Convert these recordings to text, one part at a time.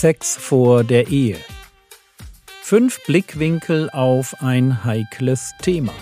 Sex vor der Ehe. Fünf Blickwinkel auf ein heikles Thema.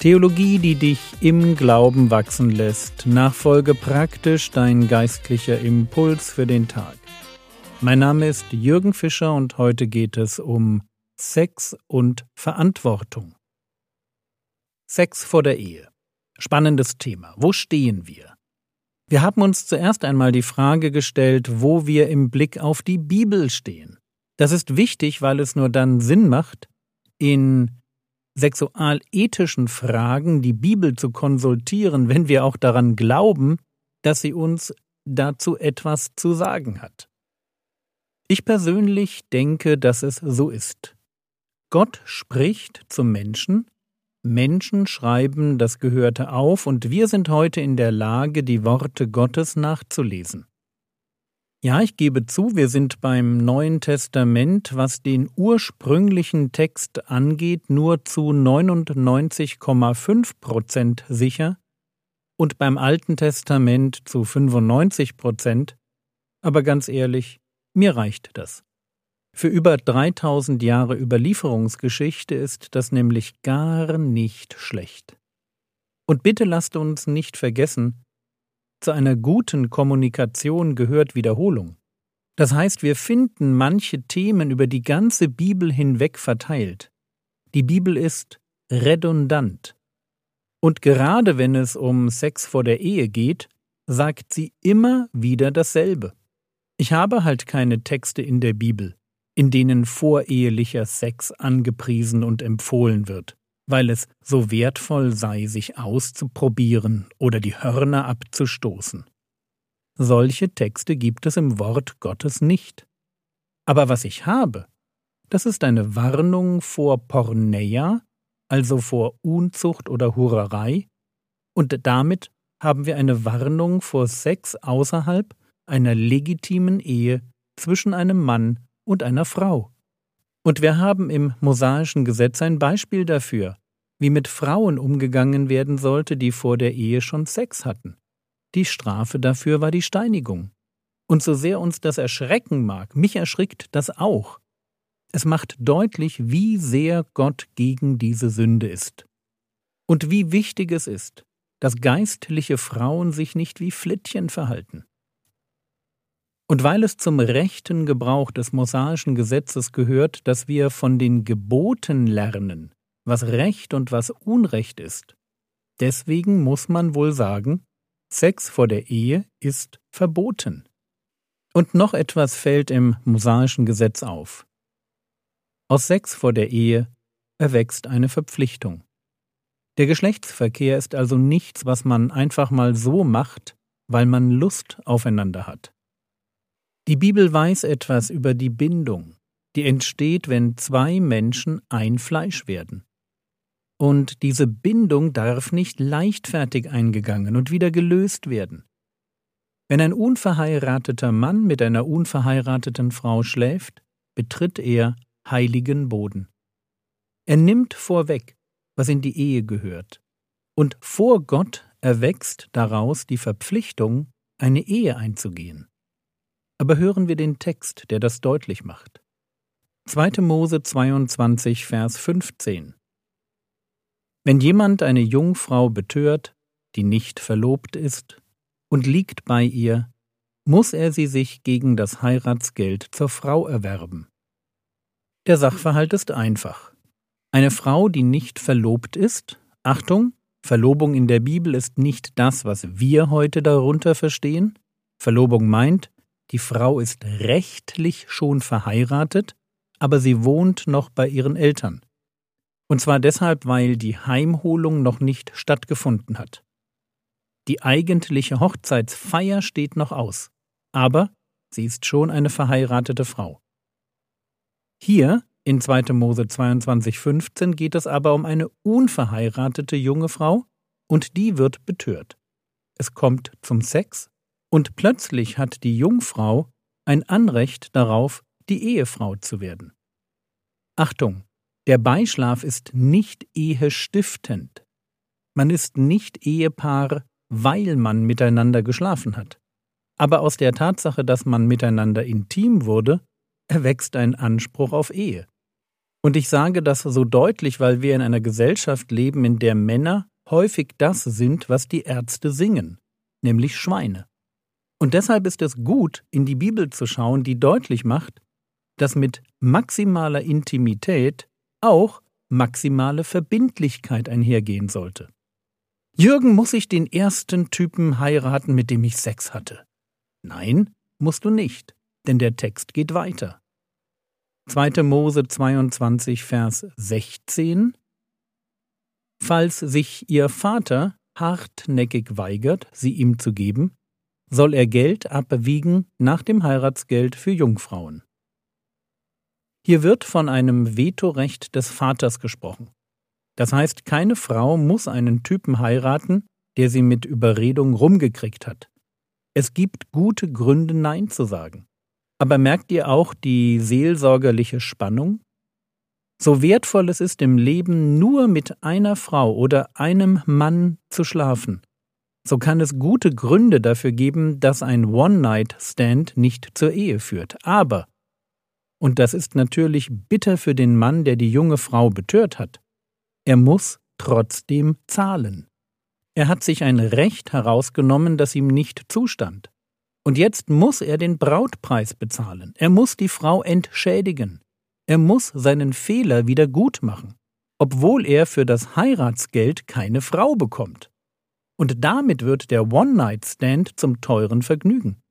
Theologie, die dich im Glauben wachsen lässt. Nachfolge praktisch dein geistlicher Impuls für den Tag. Mein Name ist Jürgen Fischer und heute geht es um Sex und Verantwortung. Sex vor der Ehe. Spannendes Thema. Wo stehen wir? Wir haben uns zuerst einmal die Frage gestellt, wo wir im Blick auf die Bibel stehen. Das ist wichtig, weil es nur dann Sinn macht, in sexualethischen Fragen die Bibel zu konsultieren, wenn wir auch daran glauben, dass sie uns dazu etwas zu sagen hat. Ich persönlich denke, dass es so ist. Gott spricht zum Menschen, Menschen schreiben das Gehörte auf, und wir sind heute in der Lage, die Worte Gottes nachzulesen. Ja, ich gebe zu, wir sind beim Neuen Testament, was den ursprünglichen Text angeht, nur zu 99,5 Prozent sicher und beim Alten Testament zu 95 Prozent. Aber ganz ehrlich, mir reicht das. Für über 3000 Jahre Überlieferungsgeschichte ist das nämlich gar nicht schlecht. Und bitte lasst uns nicht vergessen, zu einer guten Kommunikation gehört Wiederholung. Das heißt, wir finden manche Themen über die ganze Bibel hinweg verteilt. Die Bibel ist redundant. Und gerade wenn es um Sex vor der Ehe geht, sagt sie immer wieder dasselbe. Ich habe halt keine Texte in der Bibel, in denen vorehelicher Sex angepriesen und empfohlen wird, weil es so wertvoll sei, sich auszuprobieren oder die Hörner abzustoßen. Solche Texte gibt es im Wort Gottes nicht. Aber was ich habe, das ist eine Warnung vor Porneia, also vor Unzucht oder Hurerei, und damit haben wir eine Warnung vor Sex außerhalb einer legitimen Ehe zwischen einem Mann und einer Frau. Und wir haben im mosaischen Gesetz ein Beispiel dafür, wie mit Frauen umgegangen werden sollte, die vor der Ehe schon Sex hatten. Die Strafe dafür war die Steinigung. Und so sehr uns das erschrecken mag, mich erschrickt das auch. Es macht deutlich, wie sehr Gott gegen diese Sünde ist. Und wie wichtig es ist, dass geistliche Frauen sich nicht wie Flittchen verhalten. Und weil es zum rechten Gebrauch des mosaischen Gesetzes gehört, dass wir von den Geboten lernen, was Recht und was Unrecht ist, deswegen muss man wohl sagen, Sex vor der Ehe ist verboten. Und noch etwas fällt im mosaischen Gesetz auf. Aus Sex vor der Ehe erwächst eine Verpflichtung. Der Geschlechtsverkehr ist also nichts, was man einfach mal so macht, weil man Lust aufeinander hat. Die Bibel weiß etwas über die Bindung, die entsteht, wenn zwei Menschen ein Fleisch werden. Und diese Bindung darf nicht leichtfertig eingegangen und wieder gelöst werden. Wenn ein unverheirateter Mann mit einer unverheirateten Frau schläft, betritt er heiligen Boden. Er nimmt vorweg, was in die Ehe gehört, und vor Gott erwächst daraus die Verpflichtung, eine Ehe einzugehen. Aber hören wir den Text, der das deutlich macht. 2. Mose 22, Vers 15. Wenn jemand eine Jungfrau betört, die nicht verlobt ist, und liegt bei ihr, muss er sie sich gegen das Heiratsgeld zur Frau erwerben. Der Sachverhalt ist einfach. Eine Frau, die nicht verlobt ist, Achtung, Verlobung in der Bibel ist nicht das, was wir heute darunter verstehen. Verlobung meint, die Frau ist rechtlich schon verheiratet, aber sie wohnt noch bei ihren Eltern. Und zwar deshalb, weil die Heimholung noch nicht stattgefunden hat. Die eigentliche Hochzeitsfeier steht noch aus, aber sie ist schon eine verheiratete Frau. Hier in 2. Mose 22,15 geht es aber um eine unverheiratete junge Frau und die wird betört. Es kommt zum Sex und plötzlich hat die Jungfrau ein Anrecht darauf, die Ehefrau zu werden. Achtung, Der Beischlaf ist nicht ehestiftend. Man ist nicht Ehepaar, weil man miteinander geschlafen hat. Aber aus der Tatsache, dass man miteinander intim wurde, erwächst ein Anspruch auf Ehe. Und ich sage das so deutlich, weil wir in einer Gesellschaft leben, in der Männer häufig das sind, was die Ärzte singen, nämlich Schweine. Und deshalb ist es gut, in die Bibel zu schauen, die deutlich macht, dass mit maximaler Intimität auch maximale Verbindlichkeit einhergehen sollte. Jürgen, muss ich den ersten Typen heiraten, mit dem ich Sex hatte? Nein, musst du nicht, denn der Text geht weiter. 2. Mose 22, Vers 16 Falls sich ihr Vater hartnäckig weigert, sie ihm zu geben, soll er Geld abwiegen nach dem Heiratsgeld für Jungfrauen. Hier wird von einem Vetorecht des Vaters gesprochen. Das heißt, keine Frau muss einen Typen heiraten, der sie mit Überredung rumgekriegt hat. Es gibt gute Gründe, Nein zu sagen. Aber merkt ihr auch die seelsorgerliche Spannung? So wertvoll es ist im Leben, nur mit einer Frau oder einem Mann zu schlafen, so kann es gute Gründe dafür geben, dass ein One-Night-Stand nicht zur Ehe führt. Aber, und das ist natürlich bitter für den Mann, der die junge Frau betört hat, er muss trotzdem zahlen. Er hat sich ein Recht herausgenommen, das ihm nicht zustand. Und jetzt muss er den Brautpreis bezahlen. Er muss die Frau entschädigen. Er muss seinen Fehler wieder gut machen, obwohl er für das Heiratsgeld keine Frau bekommt. Und damit wird der One-Night-Stand zum teuren Vergnügen.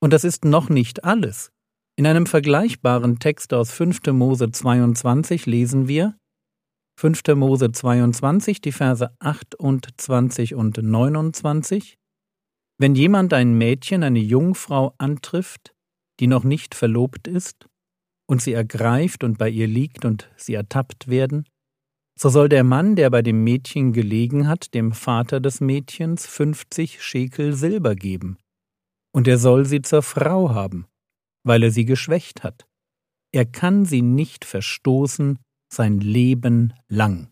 Und das ist noch nicht alles. In einem vergleichbaren Text aus 5. Mose 22 lesen wir 5. Mose 22, die Verse 28 und 29 Wenn jemand ein Mädchen, eine Jungfrau antrifft, die noch nicht verlobt ist, und sie ergreift und bei ihr liegt und sie ertappt werden, so soll der Mann, der bei dem Mädchen gelegen hat, dem Vater des Mädchens fünfzig Schekel Silber geben, und er soll sie zur Frau haben, weil er sie geschwächt hat. Er kann sie nicht verstoßen sein Leben lang.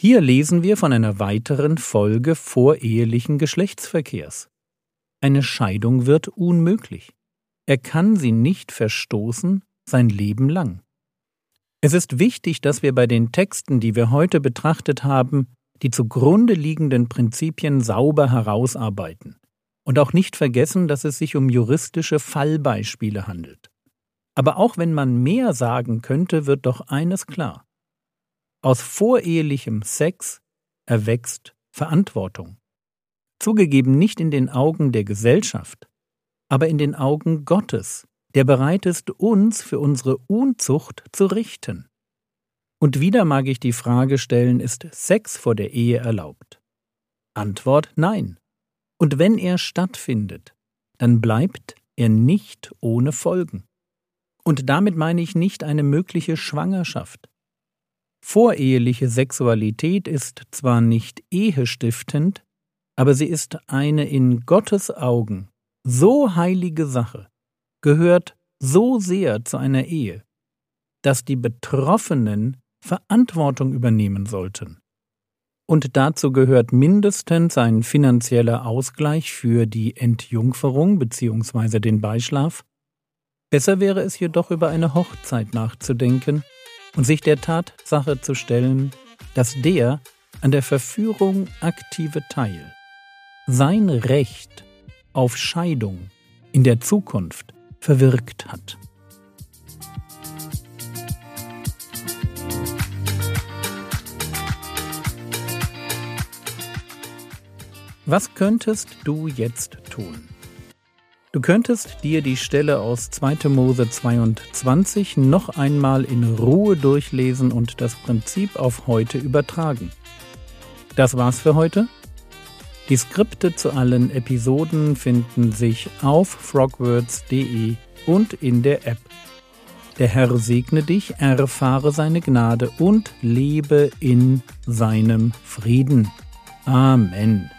Hier lesen wir von einer weiteren Folge vorehelichen Geschlechtsverkehrs. Eine Scheidung wird unmöglich. Er kann sie nicht verstoßen sein Leben lang. Es ist wichtig, dass wir bei den Texten, die wir heute betrachtet haben, die zugrunde liegenden Prinzipien sauber herausarbeiten und auch nicht vergessen, dass es sich um juristische Fallbeispiele handelt. Aber auch wenn man mehr sagen könnte, wird doch eines klar. Aus vorehelichem Sex erwächst Verantwortung. Zugegeben nicht in den Augen der Gesellschaft, aber in den Augen Gottes, der bereit ist, uns für unsere Unzucht zu richten. Und wieder mag ich die Frage stellen, ist Sex vor der Ehe erlaubt? Antwort nein. Und wenn er stattfindet, dann bleibt er nicht ohne Folgen. Und damit meine ich nicht eine mögliche Schwangerschaft. Voreheliche Sexualität ist zwar nicht ehestiftend, aber sie ist eine in Gottes Augen so heilige Sache, gehört so sehr zu einer Ehe, dass die Betroffenen Verantwortung übernehmen sollten. Und dazu gehört mindestens ein finanzieller Ausgleich für die Entjungferung bzw. den Beischlaf. Besser wäre es jedoch über eine Hochzeit nachzudenken und sich der Tatsache zu stellen, dass der an der Verführung aktive Teil sein Recht auf Scheidung in der Zukunft verwirkt hat. Was könntest du jetzt tun? Du könntest dir die Stelle aus 2. Mose 22 noch einmal in Ruhe durchlesen und das Prinzip auf heute übertragen. Das war's für heute. Die Skripte zu allen Episoden finden sich auf frogwords.de und in der App. Der Herr segne dich, erfahre seine Gnade und lebe in seinem Frieden. Amen.